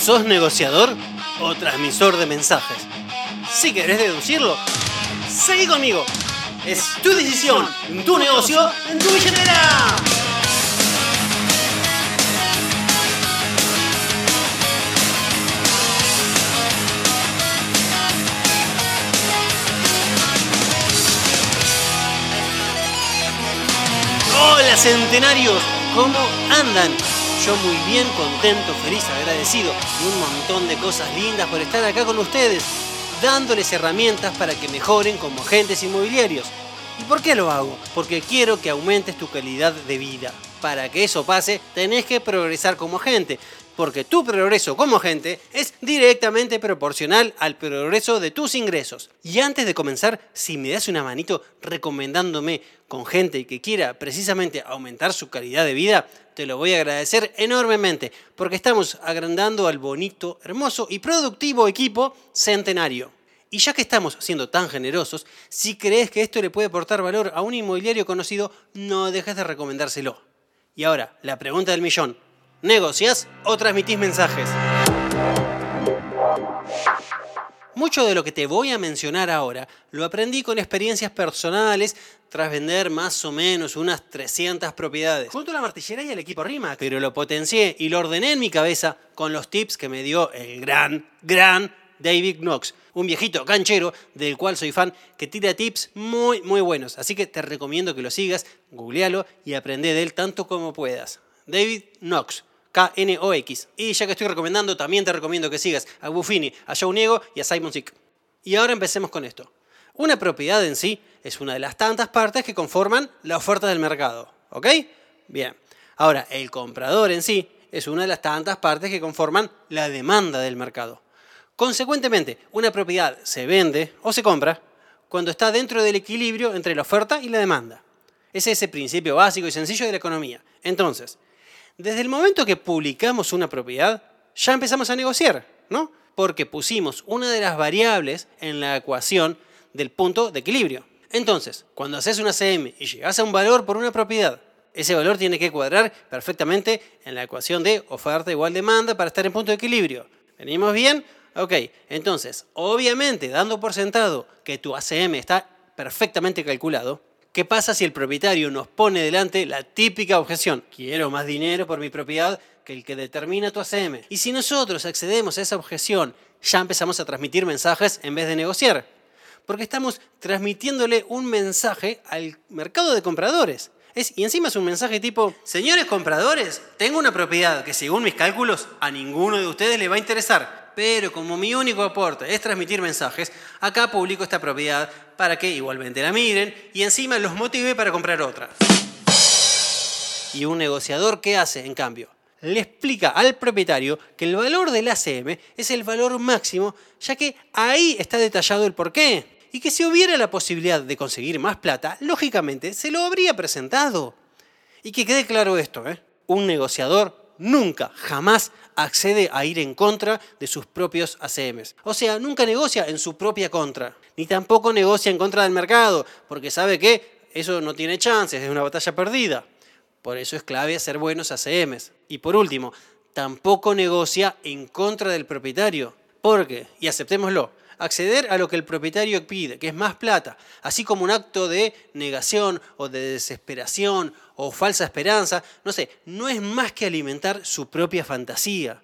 ¿Sos negociador o transmisor de mensajes? Si querés deducirlo, seguí conmigo. Es tu decisión, tu negocio, en tu billetera. Hola centenarios, ¿cómo andan? Yo muy bien, contento, feliz, agradecido y un montón de cosas lindas por estar acá con ustedes, dándoles herramientas para que mejoren como agentes inmobiliarios. ¿Y por qué lo hago? Porque quiero que aumentes tu calidad de vida. Para que eso pase, tenés que progresar como agente, porque tu progreso como agente es directamente proporcional al progreso de tus ingresos. Y antes de comenzar, si me das una manito recomendándome con gente que quiera precisamente aumentar su calidad de vida, te lo voy a agradecer enormemente, porque estamos agrandando al bonito, hermoso y productivo equipo centenario. Y ya que estamos siendo tan generosos, si crees que esto le puede aportar valor a un inmobiliario conocido, no dejes de recomendárselo. Y ahora, la pregunta del millón. ¿Negocias o transmitís mensajes? Mucho de lo que te voy a mencionar ahora lo aprendí con experiencias personales tras vender más o menos unas 300 propiedades. Junto a la martillera y al equipo RIMA, pero lo potencié y lo ordené en mi cabeza con los tips que me dio el gran, gran David Knox, un viejito canchero del cual soy fan que tira tips muy, muy buenos. Así que te recomiendo que lo sigas, googlealo y aprende de él tanto como puedas. David Knox. K-N-O-X. Y ya que estoy recomendando, también te recomiendo que sigas a Buffini, a Joe Niego y a Simon Sick. Y ahora empecemos con esto. Una propiedad en sí es una de las tantas partes que conforman la oferta del mercado. ¿Ok? Bien. Ahora, el comprador en sí es una de las tantas partes que conforman la demanda del mercado. Consecuentemente, una propiedad se vende o se compra cuando está dentro del equilibrio entre la oferta y la demanda. Ese es el principio básico y sencillo de la economía. Entonces, desde el momento que publicamos una propiedad, ya empezamos a negociar, ¿no? Porque pusimos una de las variables en la ecuación del punto de equilibrio. Entonces, cuando haces una CM y llegas a un valor por una propiedad, ese valor tiene que cuadrar perfectamente en la ecuación de oferta igual demanda para estar en punto de equilibrio. ¿Venimos bien? Ok, entonces, obviamente, dando por sentado que tu ACM está perfectamente calculado, ¿qué pasa si el propietario nos pone delante la típica objeción? Quiero más dinero por mi propiedad que el que determina tu ACM. Y si nosotros accedemos a esa objeción, ya empezamos a transmitir mensajes en vez de negociar. Porque estamos transmitiéndole un mensaje al mercado de compradores. Es, y encima es un mensaje tipo, señores compradores, tengo una propiedad que según mis cálculos a ninguno de ustedes le va a interesar pero como mi único aporte es transmitir mensajes, acá publico esta propiedad para que igualmente la miren y encima los motive para comprar otra. ¿Y un negociador qué hace, en cambio? Le explica al propietario que el valor del ACM es el valor máximo, ya que ahí está detallado el porqué. Y que si hubiera la posibilidad de conseguir más plata, lógicamente se lo habría presentado. Y que quede claro esto, ¿eh? un negociador nunca, jamás accede a ir en contra de sus propios ACMs. O sea, nunca negocia en su propia contra, ni tampoco negocia en contra del mercado, porque sabe que eso no tiene chances, es una batalla perdida. Por eso es clave hacer buenos ACMs. Y por último, tampoco negocia en contra del propietario, porque, y aceptémoslo, acceder a lo que el propietario pide, que es más plata, así como un acto de negación o de desesperación o falsa esperanza, no sé, no es más que alimentar su propia fantasía.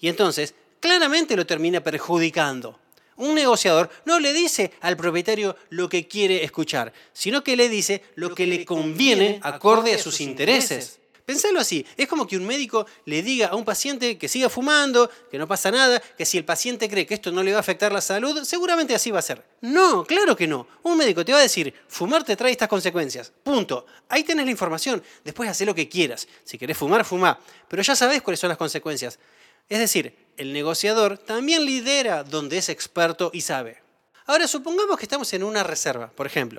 Y entonces, claramente lo termina perjudicando. Un negociador no le dice al propietario lo que quiere escuchar, sino que le dice lo que le conviene acorde a sus intereses. Pensalo así, es como que un médico le diga a un paciente que siga fumando, que no pasa nada, que si el paciente cree que esto no le va a afectar la salud, seguramente así va a ser. No, claro que no. Un médico te va a decir, fumar te trae estas consecuencias. Punto. Ahí tenés la información. Después haz lo que quieras. Si querés fumar, fumá. Pero ya sabés cuáles son las consecuencias. Es decir, el negociador también lidera donde es experto y sabe. Ahora, supongamos que estamos en una reserva, por ejemplo.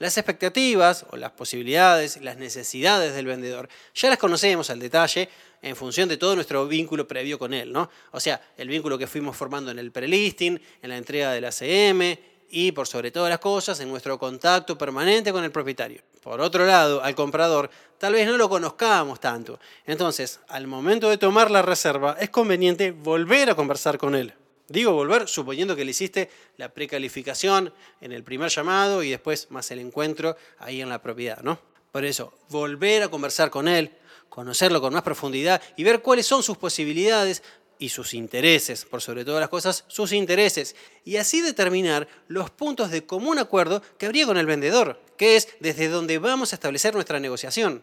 Las expectativas o las posibilidades las necesidades del vendedor ya las conocemos al detalle en función de todo nuestro vínculo previo con él, ¿no? O sea, el vínculo que fuimos formando en el prelisting, en la entrega de la CM y por sobre todas las cosas en nuestro contacto permanente con el propietario. Por otro lado, al comprador tal vez no lo conozcamos tanto. Entonces, al momento de tomar la reserva, es conveniente volver a conversar con él. Digo volver suponiendo que le hiciste la precalificación en el primer llamado y después más el encuentro ahí en la propiedad, ¿no? Por eso, volver a conversar con él, conocerlo con más profundidad y ver cuáles son sus posibilidades y sus intereses, por sobre todas las cosas, sus intereses, y así determinar los puntos de común acuerdo que habría con el vendedor, que es desde donde vamos a establecer nuestra negociación.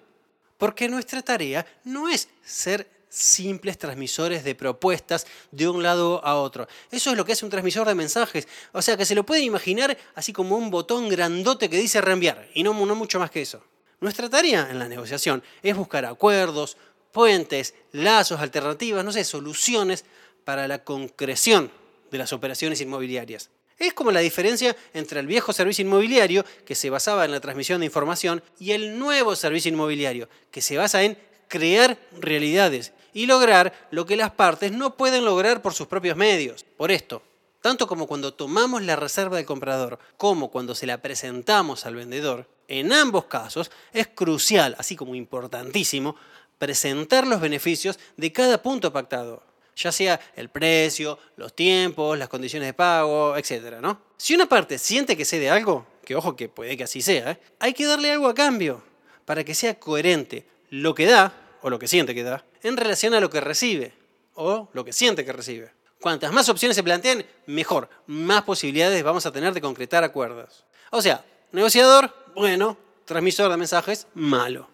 Porque nuestra tarea no es ser simples transmisores de propuestas de un lado a otro. Eso es lo que hace un transmisor de mensajes. O sea, que se lo pueden imaginar así como un botón grandote que dice reenviar, y no, no mucho más que eso. Nuestra tarea en la negociación es buscar acuerdos, puentes, lazos, alternativas, no sé, soluciones para la concreción de las operaciones inmobiliarias. Es como la diferencia entre el viejo servicio inmobiliario, que se basaba en la transmisión de información, y el nuevo servicio inmobiliario, que se basa en crear realidades y lograr lo que las partes no pueden lograr por sus propios medios. Por esto, tanto como cuando tomamos la reserva del comprador, como cuando se la presentamos al vendedor, en ambos casos es crucial, así como importantísimo, presentar los beneficios de cada punto pactado, ya sea el precio, los tiempos, las condiciones de pago, etc. ¿no? Si una parte siente que cede algo, que ojo que puede que así sea, ¿eh? hay que darle algo a cambio para que sea coherente lo que da, o lo que siente que da, en relación a lo que recibe, o lo que siente que recibe. Cuantas más opciones se planteen, mejor, más posibilidades vamos a tener de concretar acuerdos. O sea, negociador, bueno, transmisor de mensajes, malo.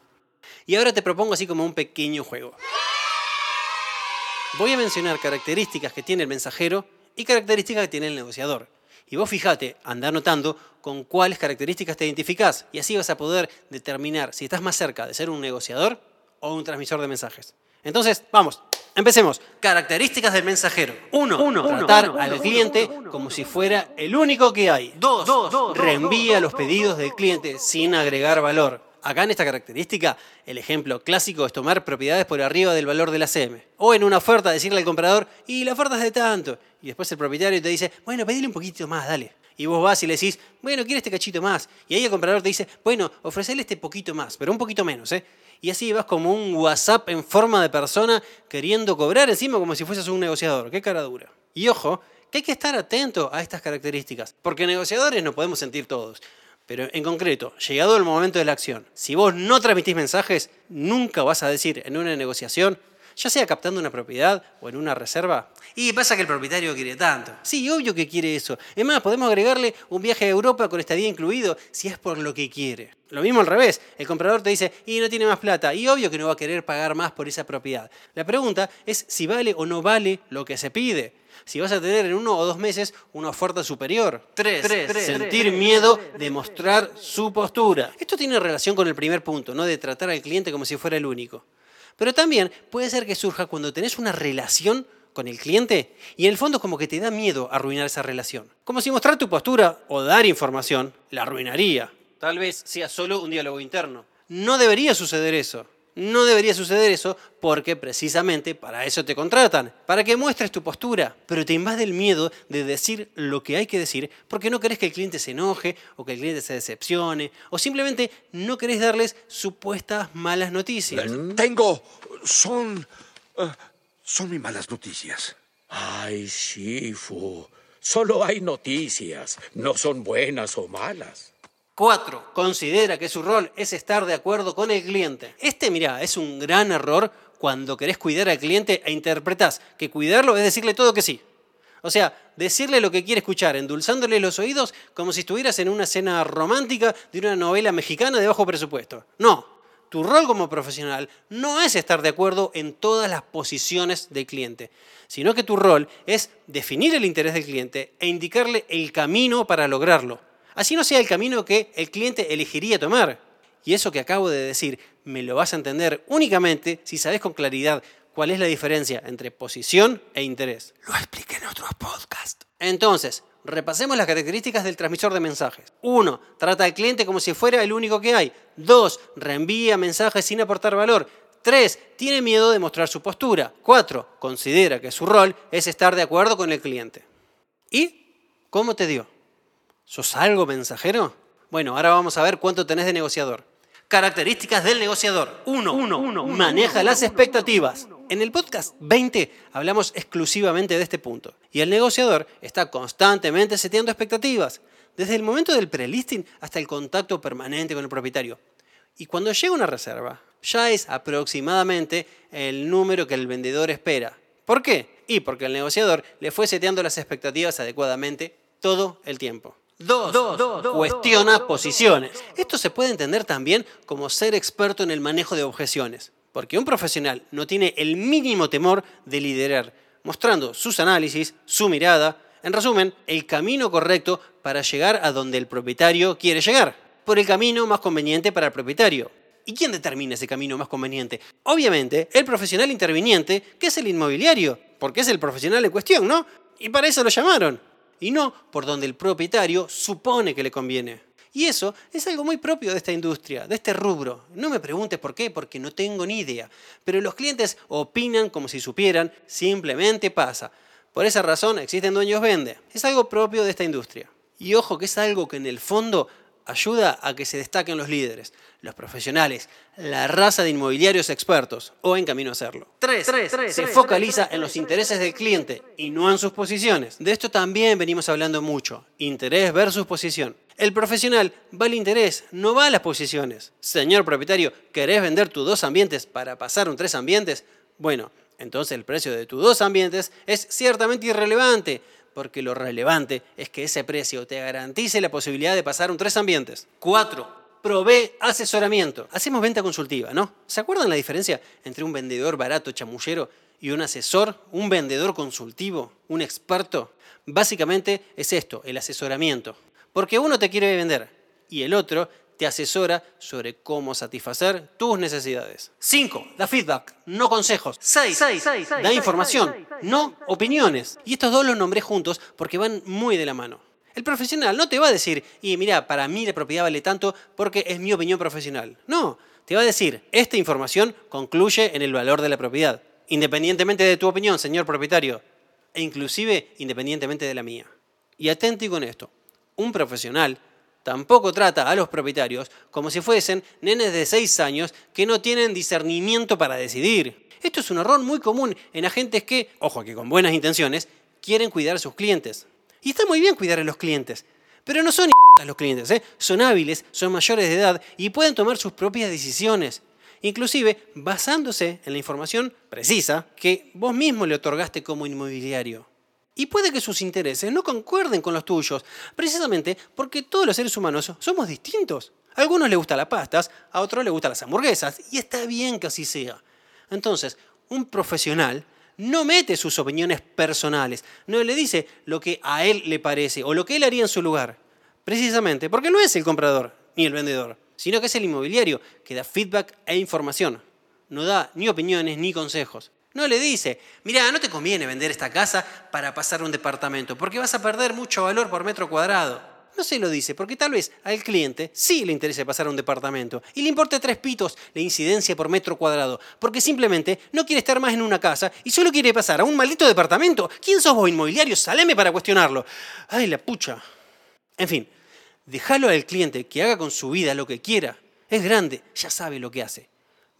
Y ahora te propongo así como un pequeño juego. Voy a mencionar características que tiene el mensajero y características que tiene el negociador. Y vos fíjate, anda anotando con cuáles características te identificás y así vas a poder determinar si estás más cerca de ser un negociador o un transmisor de mensajes. Entonces, vamos, empecemos. Características del mensajero. Uno, tratar al cliente como si fuera el único que hay. Dos, reenvía los pedidos del cliente sin agregar valor. Acá en esta característica, el ejemplo clásico es tomar propiedades por arriba del valor de la CM. O en una oferta decirle al comprador, y la oferta es de tanto. Y después el propietario te dice, bueno, pedile un poquito más, dale. Y vos vas y le decís, bueno, quiero este cachito más. Y ahí el comprador te dice, bueno, ofrecele este poquito más, pero un poquito menos, ¿eh? Y así vas como un WhatsApp en forma de persona queriendo cobrar encima como si fueses un negociador. Qué cara dura. Y ojo, que hay que estar atento a estas características, porque negociadores nos podemos sentir todos. Pero en concreto, llegado el momento de la acción, si vos no transmitís mensajes, nunca vas a decir en una negociación, ya sea captando una propiedad o en una reserva, y pasa que el propietario quiere tanto. Sí, obvio que quiere eso. Es más, podemos agregarle un viaje a Europa con estadía incluido si es por lo que quiere. Lo mismo al revés. El comprador te dice, y no tiene más plata. Y obvio que no va a querer pagar más por esa propiedad. La pregunta es si vale o no vale lo que se pide si vas a tener en uno o dos meses una oferta superior. Tres, sentir miedo de mostrar su postura. Esto tiene relación con el primer punto, ¿no? De tratar al cliente como si fuera el único. Pero también puede ser que surja cuando tenés una relación con el cliente y en el fondo como que te da miedo arruinar esa relación. Como si mostrar tu postura o dar información la arruinaría. Tal vez sea solo un diálogo interno. No debería suceder eso. No debería suceder eso porque precisamente para eso te contratan, para que muestres tu postura, pero te invade el miedo de decir lo que hay que decir porque no querés que el cliente se enoje o que el cliente se decepcione o simplemente no querés darles supuestas malas noticias. Tengo... son... Eh, son muy malas noticias. Ay, Shifu, solo hay noticias, no son buenas o malas. 4. Considera que su rol es estar de acuerdo con el cliente. Este, mira, es un gran error cuando querés cuidar al cliente e interpretás que cuidarlo es decirle todo que sí. O sea, decirle lo que quiere escuchar, endulzándole los oídos como si estuvieras en una escena romántica de una novela mexicana de bajo presupuesto. No, tu rol como profesional no es estar de acuerdo en todas las posiciones del cliente, sino que tu rol es definir el interés del cliente e indicarle el camino para lograrlo. Así no sea el camino que el cliente elegiría tomar. Y eso que acabo de decir, me lo vas a entender únicamente si sabes con claridad cuál es la diferencia entre posición e interés. Lo expliqué en otros podcasts. Entonces, repasemos las características del transmisor de mensajes. 1. Trata al cliente como si fuera el único que hay. 2. Reenvía mensajes sin aportar valor. 3. Tiene miedo de mostrar su postura. 4. Considera que su rol es estar de acuerdo con el cliente. ¿Y cómo te dio? ¿Sos algo mensajero? Bueno, ahora vamos a ver cuánto tenés de negociador. Características del negociador. 1. Maneja las expectativas. En el podcast 20 hablamos exclusivamente de este punto. Y el negociador está constantemente seteando expectativas, desde el momento del prelisting hasta el contacto permanente con el propietario. Y cuando llega una reserva, ya es aproximadamente el número que el vendedor espera. ¿Por qué? Y porque el negociador le fue seteando las expectativas adecuadamente todo el tiempo. 2. Cuestiona posiciones. Esto se puede entender también como ser experto en el manejo de objeciones, porque un profesional no tiene el mínimo temor de liderar, mostrando sus análisis, su mirada, en resumen, el camino correcto para llegar a donde el propietario quiere llegar, por el camino más conveniente para el propietario. ¿Y quién determina ese camino más conveniente? Obviamente, el profesional interviniente, que es el inmobiliario, porque es el profesional en cuestión, ¿no? Y para eso lo llamaron y no por donde el propietario supone que le conviene. Y eso es algo muy propio de esta industria, de este rubro. No me preguntes por qué, porque no tengo ni idea. Pero los clientes opinan como si supieran, simplemente pasa. Por esa razón existen dueños vende. Es algo propio de esta industria. Y ojo que es algo que en el fondo ayuda a que se destaquen los líderes, los profesionales, la raza de inmobiliarios expertos o en camino a hacerlo. 3. Se focaliza en los intereses del cliente y no en sus posiciones. De esto también venimos hablando mucho. Interés versus posición. El profesional va al interés, no va a las posiciones. Señor propietario, ¿querés vender tus dos ambientes para pasar un tres ambientes? Bueno, entonces el precio de tus dos ambientes es ciertamente irrelevante porque lo relevante es que ese precio te garantice la posibilidad de pasar un tres ambientes. 4. Provee asesoramiento. Hacemos venta consultiva, ¿no? ¿Se acuerdan la diferencia entre un vendedor barato chamullero y un asesor, un vendedor consultivo, un experto? Básicamente es esto, el asesoramiento. Porque uno te quiere vender y el otro te asesora sobre cómo satisfacer tus necesidades. 5. Da feedback, no consejos. 6. Da información, no opiniones. Y estos dos los nombré juntos porque van muy de la mano. El profesional no te va a decir, y mira, para mí la propiedad vale tanto porque es mi opinión profesional. No, te va a decir, esta información concluye en el valor de la propiedad, independientemente de tu opinión, señor propietario, e inclusive independientemente de la mía. Y atenti con esto, un profesional Tampoco trata a los propietarios como si fuesen nenes de 6 años que no tienen discernimiento para decidir. Esto es un error muy común en agentes que, ojo que con buenas intenciones, quieren cuidar a sus clientes. Y está muy bien cuidar a los clientes, pero no son los clientes, ¿eh? son hábiles, son mayores de edad y pueden tomar sus propias decisiones, inclusive basándose en la información precisa que vos mismo le otorgaste como inmobiliario. Y puede que sus intereses no concuerden con los tuyos, precisamente porque todos los seres humanos somos distintos. A algunos les gustan las pastas, a otros les gustan las hamburguesas, y está bien que así sea. Entonces, un profesional no mete sus opiniones personales, no le dice lo que a él le parece o lo que él haría en su lugar. Precisamente porque no es el comprador ni el vendedor, sino que es el inmobiliario que da feedback e información. No da ni opiniones ni consejos. No le dice, mira, no te conviene vender esta casa para pasar un departamento, porque vas a perder mucho valor por metro cuadrado. No se lo dice, porque tal vez al cliente sí le interese pasar a un departamento y le importe tres pitos la incidencia por metro cuadrado, porque simplemente no quiere estar más en una casa y solo quiere pasar a un maldito departamento. ¿Quién sos vos, inmobiliario? Saleme para cuestionarlo. Ay, la pucha. En fin, déjalo al cliente que haga con su vida lo que quiera. Es grande, ya sabe lo que hace.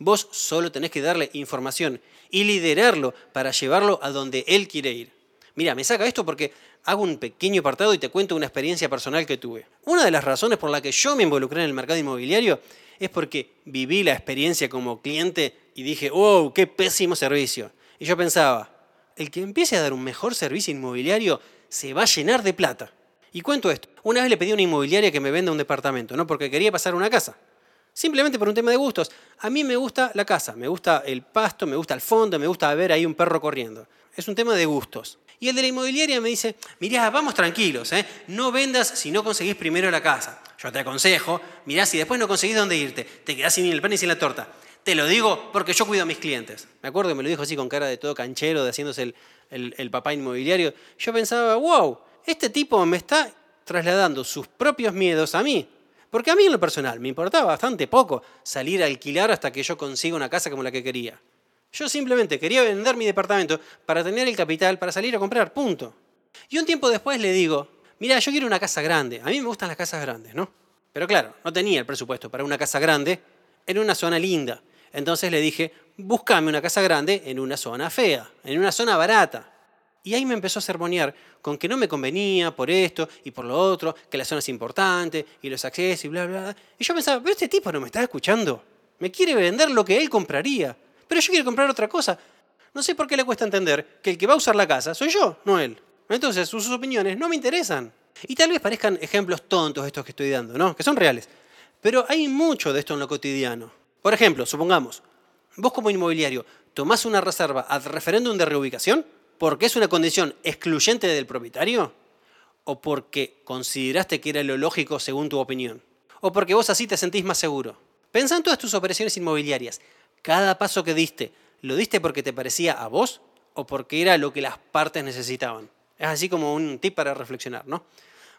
Vos solo tenés que darle información y liderarlo para llevarlo a donde él quiere ir. Mira, me saca esto porque hago un pequeño apartado y te cuento una experiencia personal que tuve. Una de las razones por la que yo me involucré en el mercado inmobiliario es porque viví la experiencia como cliente y dije, wow, qué pésimo servicio. Y yo pensaba, el que empiece a dar un mejor servicio inmobiliario se va a llenar de plata. Y cuento esto. Una vez le pedí a una inmobiliaria que me venda un departamento, no porque quería pasar una casa. Simplemente por un tema de gustos. A mí me gusta la casa, me gusta el pasto, me gusta el fondo, me gusta ver ahí un perro corriendo. Es un tema de gustos. Y el de la inmobiliaria me dice, mirá, vamos tranquilos, ¿eh? no vendas si no conseguís primero la casa. Yo te aconsejo, mirá, si después no conseguís dónde irte, te quedás sin el pan y sin la torta. Te lo digo porque yo cuido a mis clientes. Me acuerdo que me lo dijo así con cara de todo canchero, de haciéndose el, el papá inmobiliario. Yo pensaba, wow, este tipo me está trasladando sus propios miedos a mí. Porque a mí en lo personal me importaba bastante poco salir a alquilar hasta que yo consiga una casa como la que quería. Yo simplemente quería vender mi departamento para tener el capital para salir a comprar, punto. Y un tiempo después le digo, mira, yo quiero una casa grande. A mí me gustan las casas grandes, ¿no? Pero claro, no tenía el presupuesto para una casa grande en una zona linda. Entonces le dije, búscame una casa grande en una zona fea, en una zona barata. Y ahí me empezó a sermonear con que no me convenía por esto y por lo otro, que la zona es importante y los accesos y bla, bla, bla. Y yo pensaba, pero este tipo no me está escuchando. Me quiere vender lo que él compraría. Pero yo quiero comprar otra cosa. No sé por qué le cuesta entender que el que va a usar la casa soy yo, no él. Entonces sus opiniones no me interesan. Y tal vez parezcan ejemplos tontos estos que estoy dando, ¿no? Que son reales. Pero hay mucho de esto en lo cotidiano. Por ejemplo, supongamos, vos como inmobiliario tomás una reserva al referéndum de reubicación porque es una condición excluyente del propietario o porque consideraste que era lo lógico según tu opinión o porque vos así te sentís más seguro. Pensá en todas tus operaciones inmobiliarias. Cada paso que diste, ¿lo diste porque te parecía a vos o porque era lo que las partes necesitaban? Es así como un tip para reflexionar, ¿no?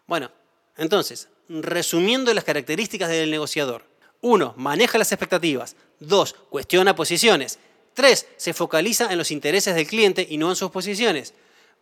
Bueno, entonces, resumiendo las características del negociador. Uno, maneja las expectativas. Dos, cuestiona posiciones. Tres, se focaliza en los intereses del cliente y no en sus posiciones.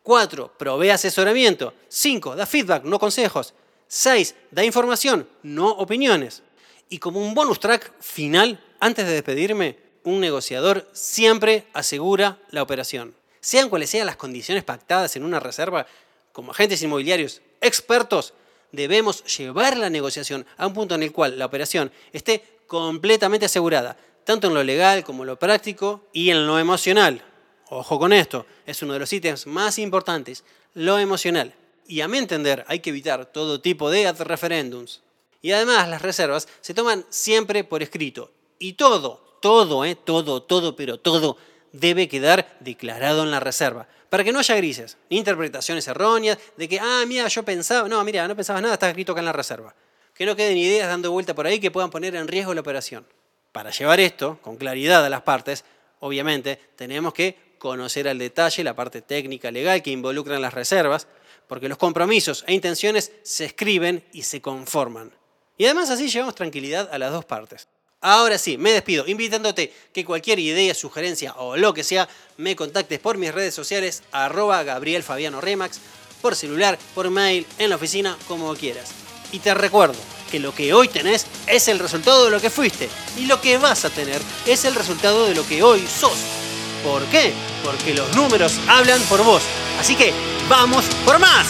Cuatro, provee asesoramiento. Cinco, da feedback, no consejos. Seis, da información, no opiniones. Y como un bonus track final, antes de despedirme, un negociador siempre asegura la operación. Sean cuales sean las condiciones pactadas en una reserva, como agentes inmobiliarios expertos, debemos llevar la negociación a un punto en el cual la operación esté completamente asegurada, tanto en lo legal como en lo práctico y en lo emocional. Ojo con esto, es uno de los ítems más importantes, lo emocional. Y a mi entender hay que evitar todo tipo de ad referendums. Y además las reservas se toman siempre por escrito. Y todo, todo, eh, todo, todo, pero todo debe quedar declarado en la reserva. Para que no haya grises, ni interpretaciones erróneas de que, ah, mira, yo pensaba, no, mira, no pensabas nada, está escrito acá en la reserva. Que no queden ideas dando vuelta por ahí que puedan poner en riesgo la operación. Para llevar esto con claridad a las partes, obviamente tenemos que conocer al detalle la parte técnica legal que involucran las reservas, porque los compromisos e intenciones se escriben y se conforman. Y además así llevamos tranquilidad a las dos partes. Ahora sí, me despido, invitándote que cualquier idea, sugerencia o lo que sea, me contactes por mis redes sociales, arroba Gabriel Fabiano Remax, por celular, por mail, en la oficina, como quieras. Y te recuerdo, que lo que hoy tenés es el resultado de lo que fuiste y lo que vas a tener es el resultado de lo que hoy sos. ¿Por qué? Porque los números hablan por vos. Así que vamos por más.